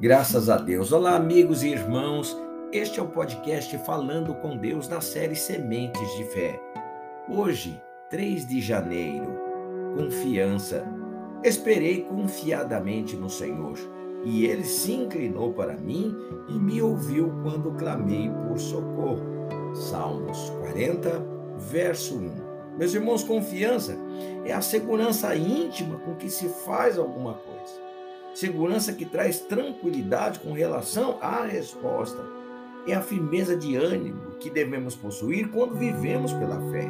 Graças a Deus. Olá, amigos e irmãos. Este é o podcast Falando com Deus na série Sementes de Fé. Hoje, 3 de janeiro, confiança. Esperei confiadamente no Senhor, e ele se inclinou para mim e me ouviu quando clamei por socorro. Salmos 40, verso 1. Meus irmãos, confiança é a segurança íntima com que se faz alguma coisa segurança que traz tranquilidade com relação à resposta. É a firmeza de ânimo que devemos possuir quando vivemos pela fé.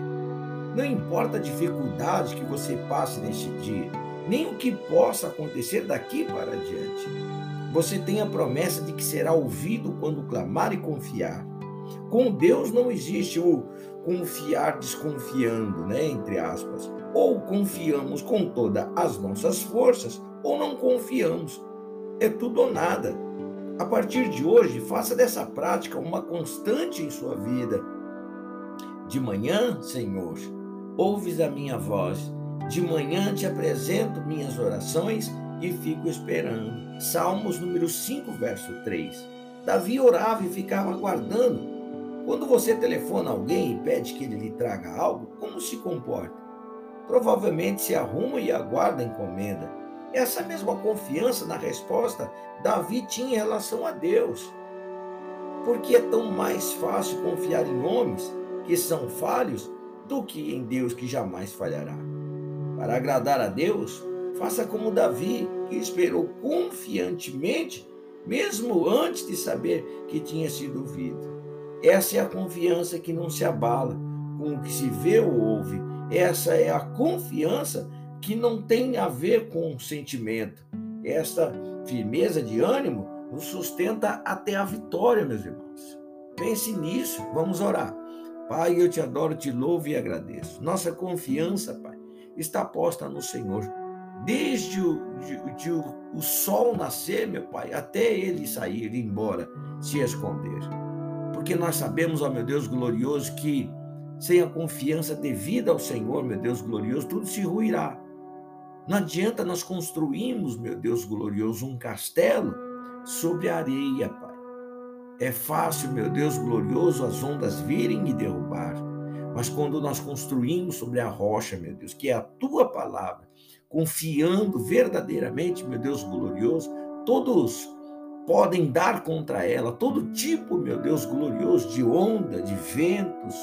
Não importa a dificuldade que você passe neste dia, nem o que possa acontecer daqui para diante. Você tem a promessa de que será ouvido quando clamar e confiar. Com Deus não existe o confiar desconfiando, né, entre aspas. Ou confiamos com todas as nossas forças, ou não confiamos. É tudo ou nada. A partir de hoje, faça dessa prática uma constante em sua vida. De manhã, Senhor, ouves a minha voz. De manhã te apresento minhas orações e fico esperando. Salmos número 5, verso 3. Davi orava e ficava aguardando. Quando você telefona alguém e pede que ele lhe traga algo, como se comporta? Provavelmente se arruma e aguarda a encomenda. Essa mesma confiança na resposta Davi tinha em relação a Deus. Porque é tão mais fácil confiar em homens que são falhos do que em Deus que jamais falhará. Para agradar a Deus, faça como Davi, que esperou confiantemente, mesmo antes de saber que tinha sido ouvido. Essa é a confiança que não se abala com o que se vê ou ouve. Essa é a confiança que não tem a ver com sentimento. Esta firmeza de ânimo nos sustenta até a vitória, meus irmãos. Pense nisso, vamos orar. Pai, eu te adoro, te louvo e agradeço. Nossa confiança, Pai, está posta no Senhor. Desde o, de, de o, o sol nascer, meu Pai, até ele sair, ir embora, se esconder. Porque nós sabemos, ó meu Deus glorioso, que sem a confiança devida ao Senhor, meu Deus glorioso, tudo se ruirá. Não adianta nós construirmos, meu Deus glorioso, um castelo sobre areia, Pai. É fácil, meu Deus glorioso, as ondas virem e derrubar. Mas quando nós construímos sobre a rocha, meu Deus, que é a tua palavra, confiando verdadeiramente, meu Deus glorioso, todos podem dar contra ela todo tipo, meu Deus glorioso, de onda, de ventos,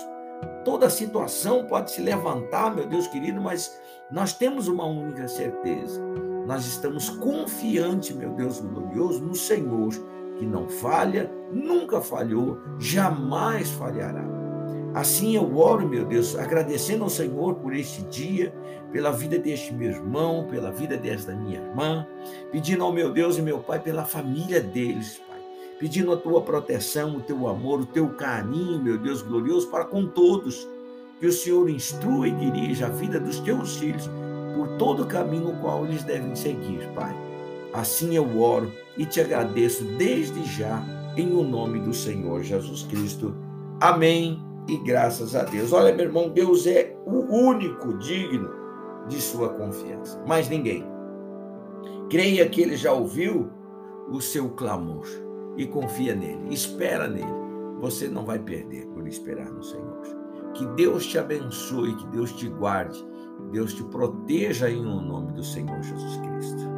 Toda situação pode se levantar, meu Deus querido, mas nós temos uma única certeza. Nós estamos confiantes, meu Deus glorioso, no Senhor, que não falha, nunca falhou, jamais falhará. Assim eu oro, meu Deus, agradecendo ao Senhor por este dia, pela vida deste meu irmão, pela vida desta minha irmã, pedindo ao meu Deus e meu Pai pela família deles, pedindo a tua proteção, o teu amor, o teu carinho, meu Deus glorioso, para com todos. Que o Senhor instrua e dirija a vida dos teus filhos por todo o caminho no qual eles devem seguir, Pai. Assim eu oro e te agradeço desde já, em o nome do Senhor Jesus Cristo. Amém e graças a Deus. Olha, meu irmão, Deus é o único digno de sua confiança, mais ninguém. Creia que ele já ouviu o seu clamor e confia nele, espera nele. Você não vai perder por esperar no Senhor. Que Deus te abençoe, que Deus te guarde, que Deus te proteja em nome do Senhor Jesus Cristo.